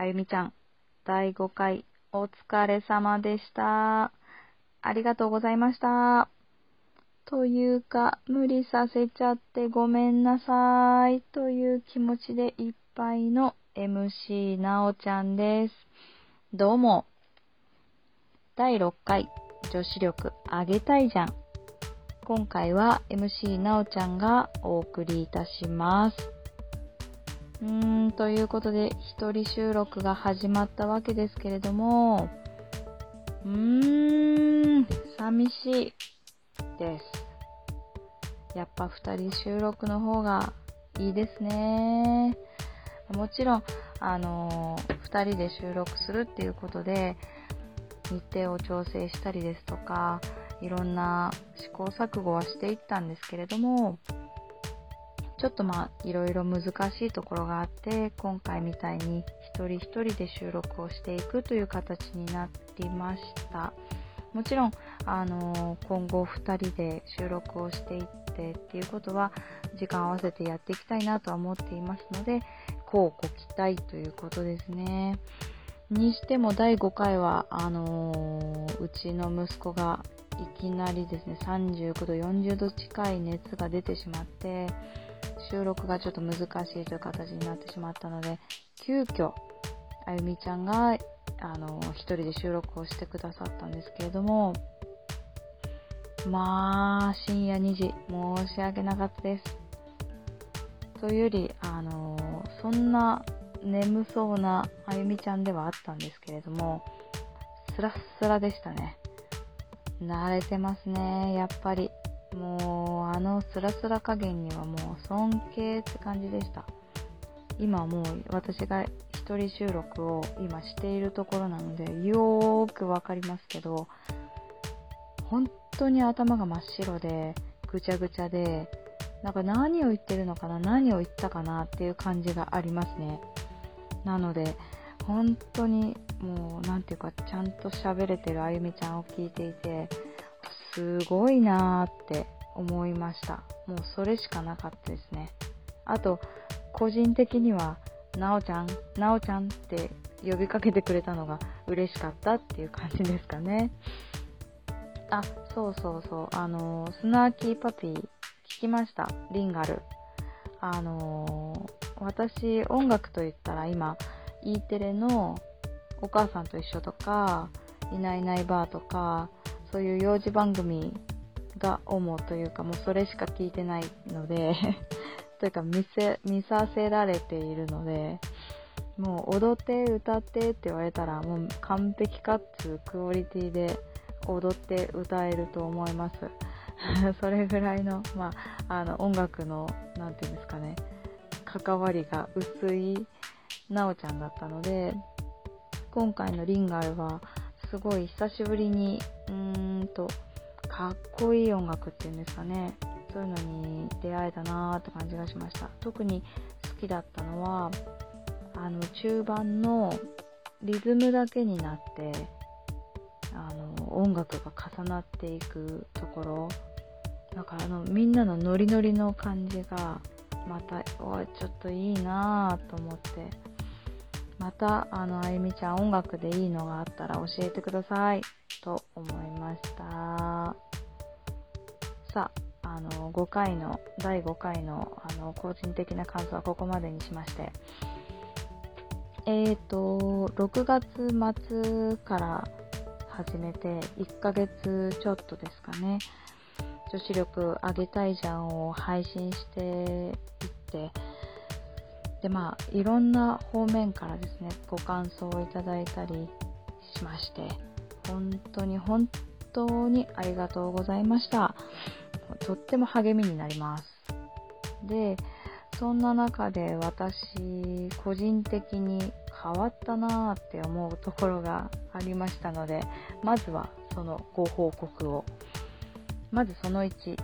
あゆみちゃん、第5回お疲れ様でした。ありがとうございました。というか、無理させちゃってごめんなさい。という気持ちでいっぱいの MC なおちゃんです。どうも。第6回女子力上げたいじゃん。今回は MC なおちゃんがお送りいたします。うーん、ということで、一人収録が始まったわけですけれども、うーん、寂しいです。やっぱ二人収録の方がいいですね。もちろん、あのー二人で収録するっていうことで、日程を調整したりですとか、いろんな試行錯誤はしていったんですけれども、ちょっとまあ、いろいろ難しいところがあって、今回みたいに一人一人で収録をしていくという形になりました。もちろん、あのー今後二人で収録をしていってっていうことは、時間合わせてやっていきたいなとは思っていますので、こうご期待ということですね。にしても第5回は、あのーうちの息子がいきなりですね、39度、40度近い熱が出てしまって、収録がちょっと難しいという形になってしまったので、急遽、あゆみちゃんが、あの一人で収録をしてくださったんですけれども、まあ、深夜2時、申し訳なかったです。というより、あのそんな眠そうなあゆみちゃんではあったんですけれども、スラッスラでしたね。慣れてますね、やっぱり。もう、あのスラスラ加減にはもう尊敬って感じでした。今もう私が一人収録を今しているところなので、よーくわかりますけど、本当に頭が真っ白で、ぐちゃぐちゃで、なんか何を言ってるのかな、何を言ったかなっていう感じがありますね。なので、本当にもう、なんていうか、ちゃんと喋れてるあゆみちゃんを聞いていて、すごいなーって思いました。もうそれしかなかったですね。あと、個人的には、なおちゃん、なおちゃんって呼びかけてくれたのが嬉しかったっていう感じですかね。あ、そうそうそう、あのスナーキーパピー聞きました？リンガル。あの私、音楽と言ったら今、E テレのお母さんと一緒とか、いないいないばーとか、そういう幼児番組が主というか、もうそれしか聞いてないので、というか見せ、見させられているので、もう踊って歌ってって言われたらもう完璧かつクオリティで踊って歌えると思います。それぐらいの、まあ、あの音楽の、なんていうんですかね、関わりが薄いなおちゃんだったので、今回のリンガルはすごい久しぶりに、うーんと、かっこいい音楽っていうんですかね、そういうのに出会えたなーって感じがしました。特に好きだったのは、あの、中盤のリズムだけになって、あの、音楽が重なっていくところ、だからあの、みんなのノリノリの感じが、また、おい、ちょっといいなぁと思って、また、あの、あゆみちゃん音楽でいいのがあったら教えてください、と思いました。さあ、あの、5回の、第5回の、あの、個人的な感想はここまでにしまして、えーと、6月末から始めて1ヶ月ちょっとですかね、女子力上げたいじゃんを配信していって、で、まあ、いろんな方面からですね、ご感想をいただいたりしまして、本当に本当にありがとうございました。とっても励みになります。で、そんな中で私、個人的に変わったなーって思うところがありましたので、まずはそのご報告を。まずその1、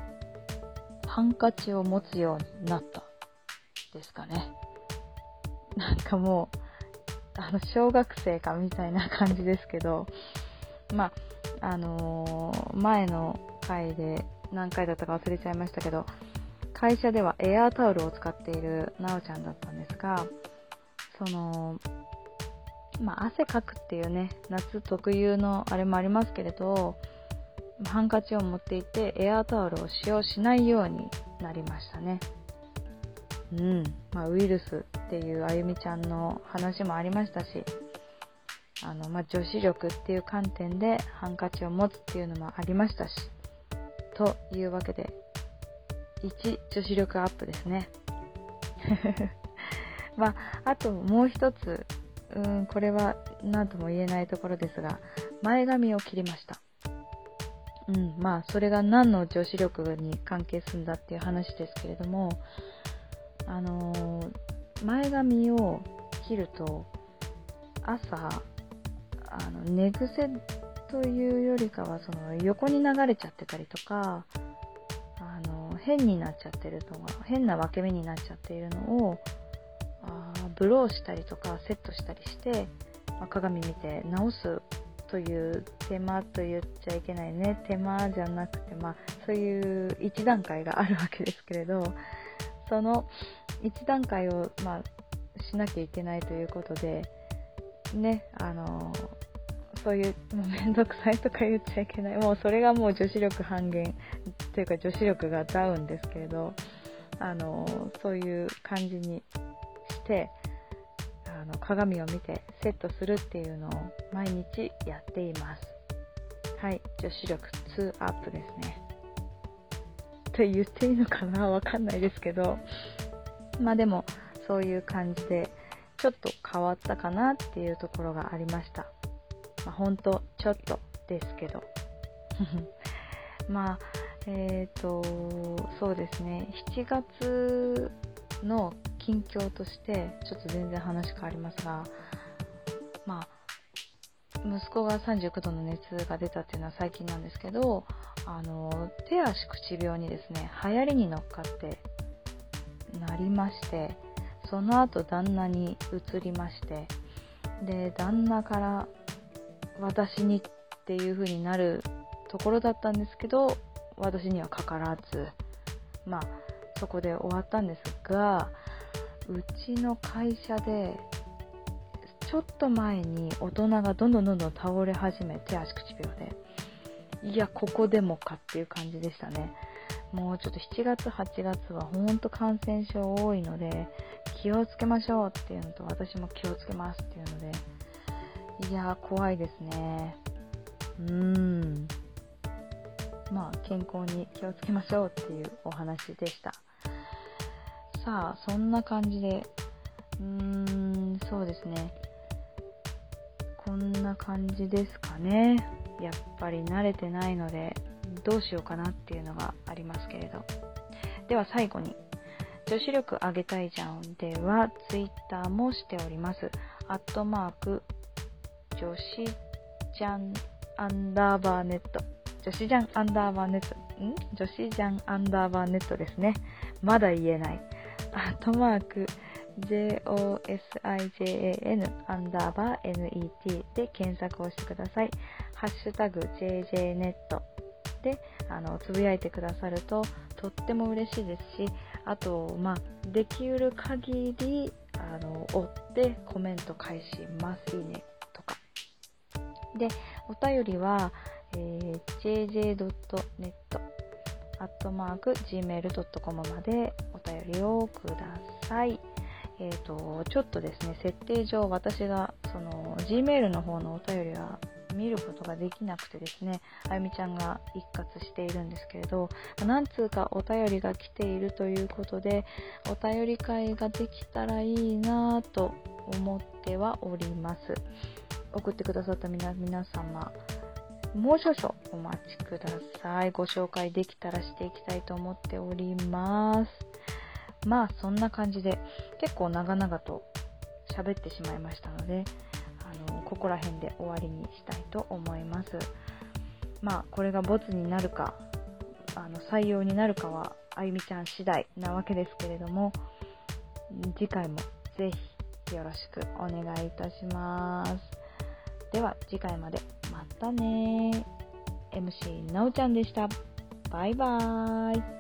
ハンカチを持つようになった。ですかね。なんかもう、あの、小学生かみたいな感じですけど、まあ、あのー前の回で何回だったか忘れちゃいましたけど、会社ではエアータオルを使っているなおちゃんだったんですが、その、まあ、汗かくっていうね、夏特有のあれもありますけれど、ハンカチを持っていてエアータオルを使用しないようになりましたね。うん。まあ、ウイルスっていうあゆみちゃんの話もありましたし、の、まあ、女子力っていう観点でハンカチを持つっていうのもありましたし、というわけで、1、女子力アップですね。まあ、あともう一つ、うん、これは何とも言えないところですが、前髪を切りました。うん、まあ、それが何の女子力に関係するんだっていう話ですけれども、あのー、前髪を切ると、朝、あの、寝癖というよりかは、その、横に流れちゃってたりとか、あの、変になっちゃってるとか、変な分け目になっちゃっているのを、あブローしたりとか、セットしたりして、まあ、鏡見て直すという手間と言っちゃいけないね手間じゃなくてまあそういう一段階があるわけですけれどその一段階をまあしなきゃいけないということでねあのそういうめんどくさいとか言っちゃいけないもうそれがもう女子力半減というか女子力がダウンですけれどあのそういう感じにしてあの鏡を見てセットするっていうのを毎日やっています。はい、女子力2アップですね。と言っていいのかなわかんないですけど、まあでもそういう感じでちょっと変わったかなっていうところがありました。まあ、ほんとちょっとですけど。まあ、えっ、ー、と、そうですね、7月の近況としてちょっと全然話変わりますがまあ息子が39度の熱が出たっていうのは最近なんですけどあの手足口病にですね流行りに乗っかってなりましてその後旦那に移りましてで旦那から私にっていう風になるところだったんですけど私にはかからずまあそこで終わったんですがうちの会社でちょっと前に大人がどんどんどんどん倒れ始めて足口病で。いやここでもかっていう感じでしたね。もうちょっと7月8月はほんと感染症多いので気をつけましょうっていうのと私も気をつけますっていうのでいや怖いですねうーんまあ健康に気をつけましょうっていうお話でしたさあ、そんな感じで、うーん、そうですね。こんな感じですかね。やっぱり慣れてないので、どうしようかなっていうのがありますけれど。では最後に、女子力上げたいじゃんでは、Twitter もしております。アットマーク、女子ジャンアンダーバーネット。女子ジャンアンダーバーネット。ん？女子ジャンアンダーバーネットですね。まだ言えない。アットマーク josijan アンダーバー net で検索をしてください。ハッシュタグ jjnet であのつぶやいてくださるととっても嬉しいですし、あと、まあ、できうる限りあの追ってコメント返します。いいね。で、お便りは、えー、jj.net アットマーク gmail.com までお便りをください。えっ、ー、と、ちょっとですね、設定上私がその gmail の方のお便りは見ることができなくてですね、あゆみちゃんが一括しているんですけれど、何通かお便りが来ているということで、お便り会ができたらいいなぁと思ってはおります。送ってくださった皆様、もう少々お待ちください。ご紹介できたらしていきたいと思っております。まあそんな感じで結構長々と喋ってしまいましたので、あのここら辺で終わりにしたいと思います。まあこれがボツになるか、あの採用になるかはあゆみちゃん次第なわけですけれども、次回もぜひよろしくお願いいたします。では次回までまたね MC なおちゃんでした。バイバーイ。